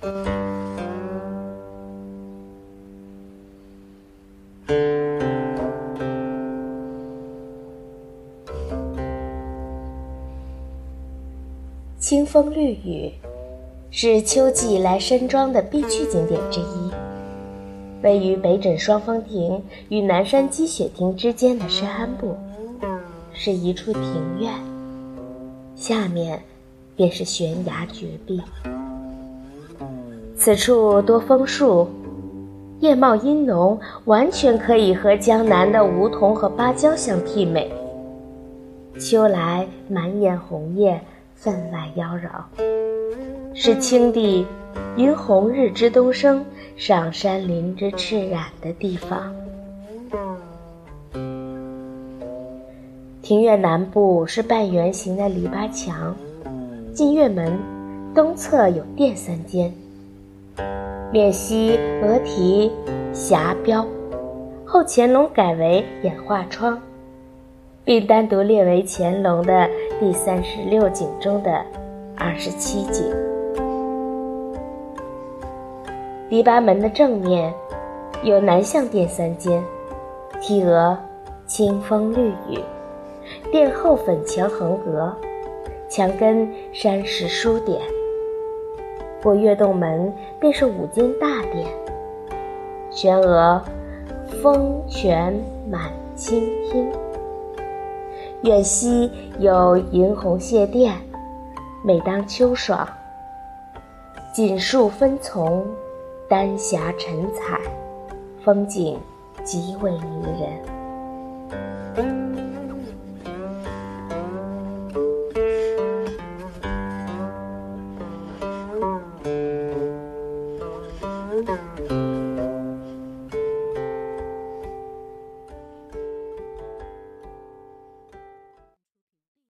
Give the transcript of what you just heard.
清风绿雨，是秋季来山庄的必去景点之一。位于北枕双峰亭与南山积雪亭之间的山部，是一处庭院，下面便是悬崖绝壁。此处多枫树，叶茂阴浓，完全可以和江南的梧桐和芭蕉相媲美。秋来满眼红叶。分外妖娆，是青帝因红日之东升，上山林之赤染的地方。庭院南部是半圆形的篱笆墙，进院门东侧有殿三间，面西额题霞标，后乾隆改为演化窗。并单独列为乾隆的第三十六景中的二十七景。篱笆门的正面有南向殿三间，题额“清风绿雨”，殿后粉墙横阁，墙根山石书点。过月洞门便是五间大殿，悬额“风泉满清厅”。院西有银红谢殿，每当秋爽，锦树分丛，丹霞沉彩，风景极为迷人。噔噔。